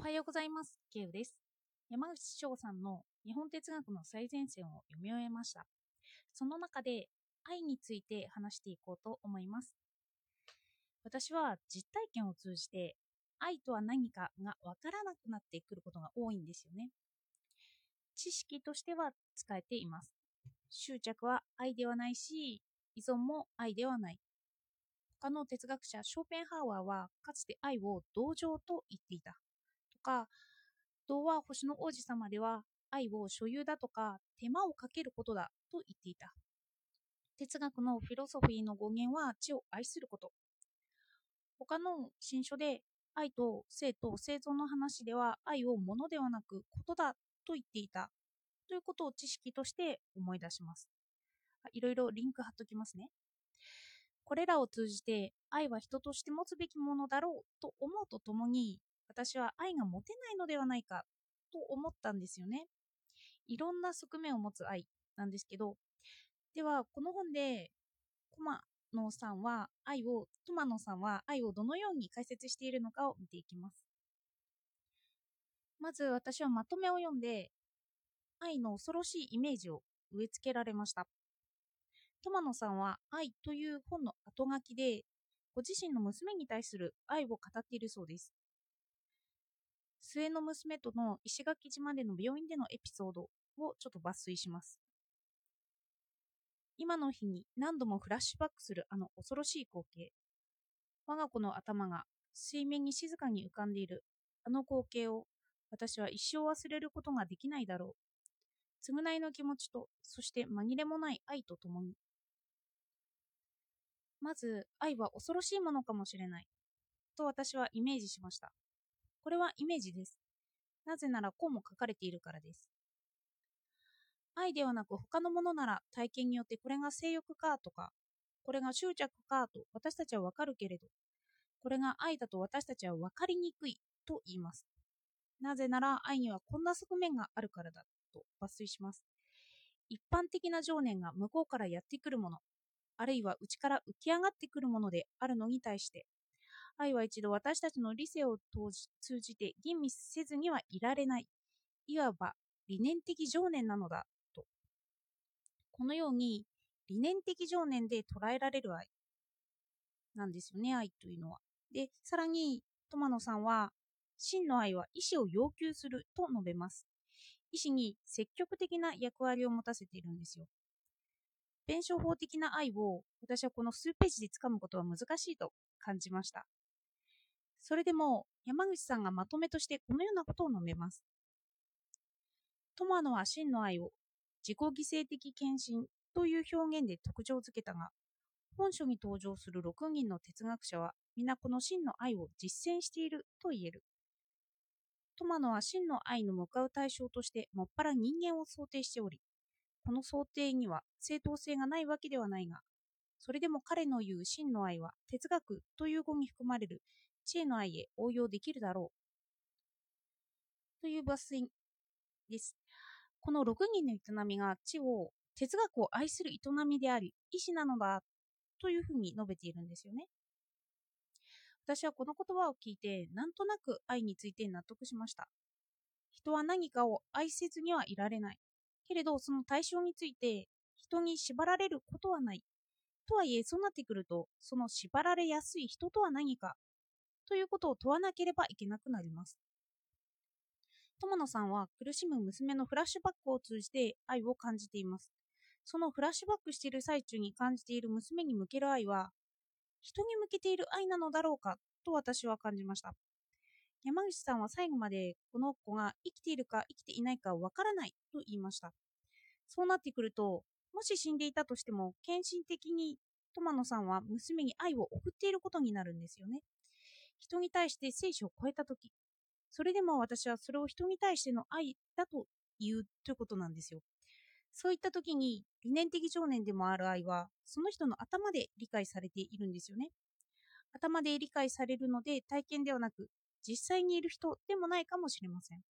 おはようございます。ケウです。山口翔さんの日本哲学の最前線を読み終えました。その中で愛について話していこうと思います。私は実体験を通じて愛とは何かがわからなくなってくることが多いんですよね。知識としては使えています。執着は愛ではないし、依存も愛ではない。他の哲学者ショーペンハーワーはかつて愛を同情と言っていたか童話星の王子様では愛を所有だとか手間をかけることだと言っていた。哲学のフィロソフィーの語源は知を愛すること。他の新書で愛と生と生存の話では愛を物ではなくことだと言っていた。ということを知識として思い出します。いろいろリンク貼っときますね。これらを通じて愛は人として持つべきものだろうと思うとともに私は愛が持てないのではないかと思ったんですよね。いろんな側面を持つ愛なんですけどではこの本で駒野さんは愛をト野さんは愛をどのように解説しているのかを見ていきます。まず私はまとめを読んで愛の恐ろしいイメージを植え付けられました。ト野さんは愛という本の後書きで、ご自身の娘に対する愛を語っているそうです。末の娘との石垣島での病院でのエピソードをちょっと抜粋します。今の日に何度もフラッシュバックするあの恐ろしい光景。我が子の頭が水面に静かに浮かんでいるあの光景を私は一生忘れることができないだろう。償いの気持ちと、そして紛れもない愛とともに。まず愛は恐ろしいものかもしれないと私はイメージしましたこれはイメージです。なぜならこうも書かれているからです。愛ではなく他のものなら体験によってこれが性欲かとかこれが執着かと私たちはわかるけれどこれが愛だと私たちは分かりにくいと言います。なぜなら愛にはこんな側面があるからだと抜粋します。一般的な情念が向こうからやってくるものあるいは内から浮き上がってくるものであるのに対して、愛は一度私たちの理性を通じて吟味せずにはいられない、いわば理念的情念なのだと。このように理念的情念で捉えられる愛なんですよね、愛というのは。で、さらに、ト野さんは、真の愛は意志を要求すると述べます。意志に積極的な役割を持たせているんですよ。弁証法的な愛を私はこの数ページでつかむことは難しいと感じました。それでも山口さんがまとめとしてこのようなことを述べます。友野は真の愛を自己犠牲的献身という表現で特徴づけたが、本書に登場する6人の哲学者は皆この真の愛を実践していると言える。友野は真の愛の向かう対象としてもっぱら人間を想定しており、この想定には正当性がないわけではないが、それでも彼の言う真の愛は哲学という語に含まれる知恵の愛へ応用できるだろう。という抜粋です。この6人の営みが知を哲学を愛する営みであり、意志なのだというふうに述べているんですよね。私はこの言葉を聞いて、なんとなく愛について納得しました。人は何かを愛せずにはいられない。けれどその対象について人に縛られることはない。とはいえそうなってくるとその縛られやすい人とは何かということを問わなければいけなくなります。友野さんは苦しむ娘のフラッシュバックを通じて愛を感じています。そのフラッシュバックしている最中に感じている娘に向ける愛は人に向けている愛なのだろうかと私は感じました。山口さんは最後までこの子が生きているか生きていないかわからないと言いました。そうなってくると、もし死んでいたとしても、献身的に友野さんは娘に愛を送っていることになるんですよね。人に対して生死を超えたとき、それでも私はそれを人に対しての愛だと言うということなんですよ。そういった時に理念的情念でもある愛は、その人の頭で理解されているんですよね。頭で理解されるので体験ではなく実際にいる人でもないかもしれません。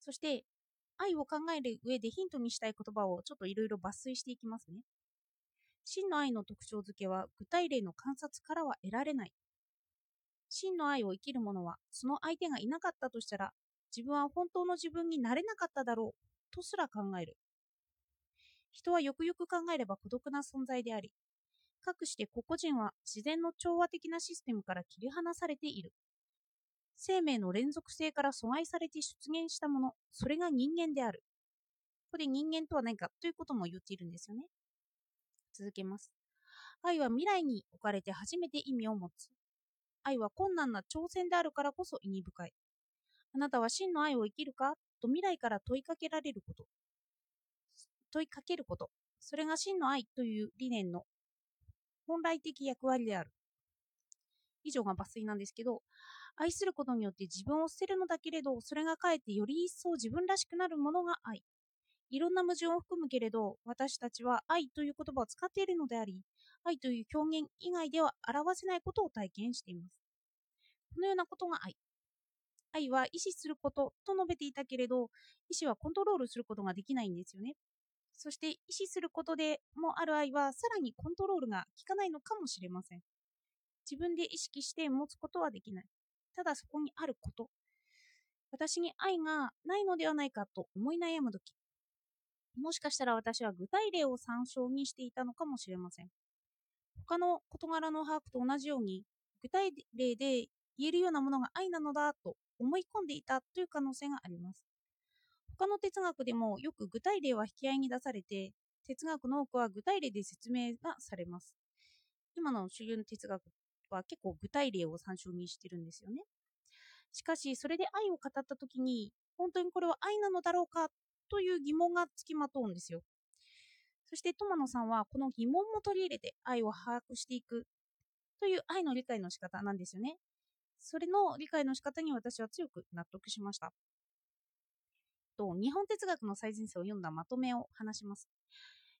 そして、愛を考える上でヒントにしたい言葉をちょっといろいろ抜粋していきますね。真の愛の特徴づけは具体例の観察からは得られない。真の愛を生きる者は、その相手がいなかったとしたら、自分は本当の自分になれなかっただろう、とすら考える。人はよくよく考えれば孤独な存在であり、かくして個々人は自然の調和的なシステムから切り離されている。生命の連続性から阻害されて出現したもの、それが人間である。ここで人間とは何かということも言っているんですよね。続けます。愛は未来に置かれて初めて意味を持つ。愛は困難な挑戦であるからこそ意味深い。あなたは真の愛を生きるか？と未来から問いかけられること。問いかけること。それが真の愛という理念の本来的役割である。以上が抜粋なんですけど、愛することによって自分を捨てるのだけれど、それがかえってより一層自分らしくなるものが愛。いろんな矛盾を含むけれど、私たちは愛という言葉を使っているのであり、愛という表現以外では表せないことを体験しています。このようなことが愛。愛は意志することと述べていたけれど、意志はコントロールすることができないんですよね。そして意志することでもある愛はさらにコントロールが効かないのかもしれません。自分で意識して持つことはできない。ただそこにあること。私に愛がないのではないかと思い悩むとき。もしかしたら私は具体例を参照にしていたのかもしれません。他の事柄の把握と同じように、具体例で言えるようなものが愛なのだと思い込んでいたという可能性があります。他の哲学でもよく具体例は引き合いに出されて、哲学の多くは具体例で説明がされます。今の主流の哲学は結構具体例を参照にしてるんですよね。しかし、それで愛を語った時に、本当にこれは愛なのだろうかという疑問がつきまとうんですよ。そして友野さんはこの疑問も取り入れて愛を把握していくという愛の理解の仕方なんですよね。それの理解の仕方に私は強く納得しました。と日本哲学の最前線を読んだまとめを話します。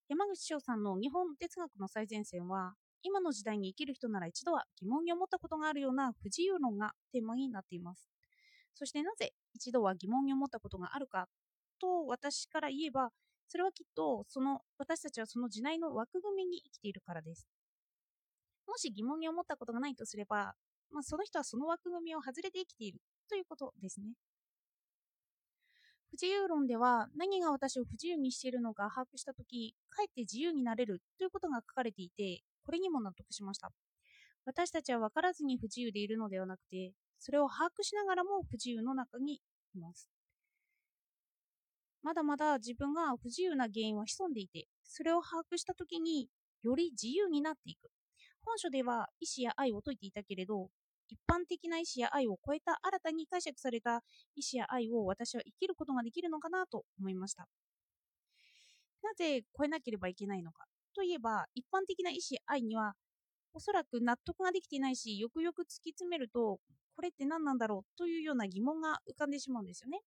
山口翔さんの日本哲学の最前線は、今の時代に生きる人なら一度は疑問に思ったことがあるような不自由論がテーマになっています。そしてなぜ一度は疑問に思ったことがあるかと私から言えば、それはきっとその私たちはその時代の枠組みに生きているからです。もし疑問に思ったことがないとすれば、まあ、その人はその枠組みを外れて生きているということですね。不自由論では何が私を不自由にしているのか把握したとき、かえって自由になれるということが書かれていて、これにも納得しました。私たちは分からずに不自由でいるのではなくて、それを把握しながらも不自由の中にいます。まだまだ自分が不自由な原因は潜んでいて、それを把握したときにより自由になっていく。本書では意志や愛を説いていたけれど、一般的な意志や愛を超えた新たに解釈された意志や愛を私は生きることができるのかなと思いました。なぜ超えなければいけないのかといえば、一般的な意志、愛にはおそらく納得ができていないし、よくよく突き詰めると、これって何なんだろう？というような疑問が浮かんでしまうんですよね。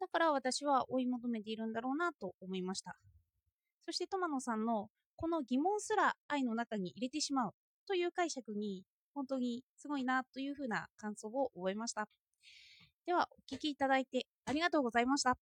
だから私は追い求めているんだろうなと思いました。そしてトマノさんのこの疑問すら愛の中に入れてしまうという解釈に本当にすごいなというふうな感想を覚えました。ではお聴きいただいてありがとうございました。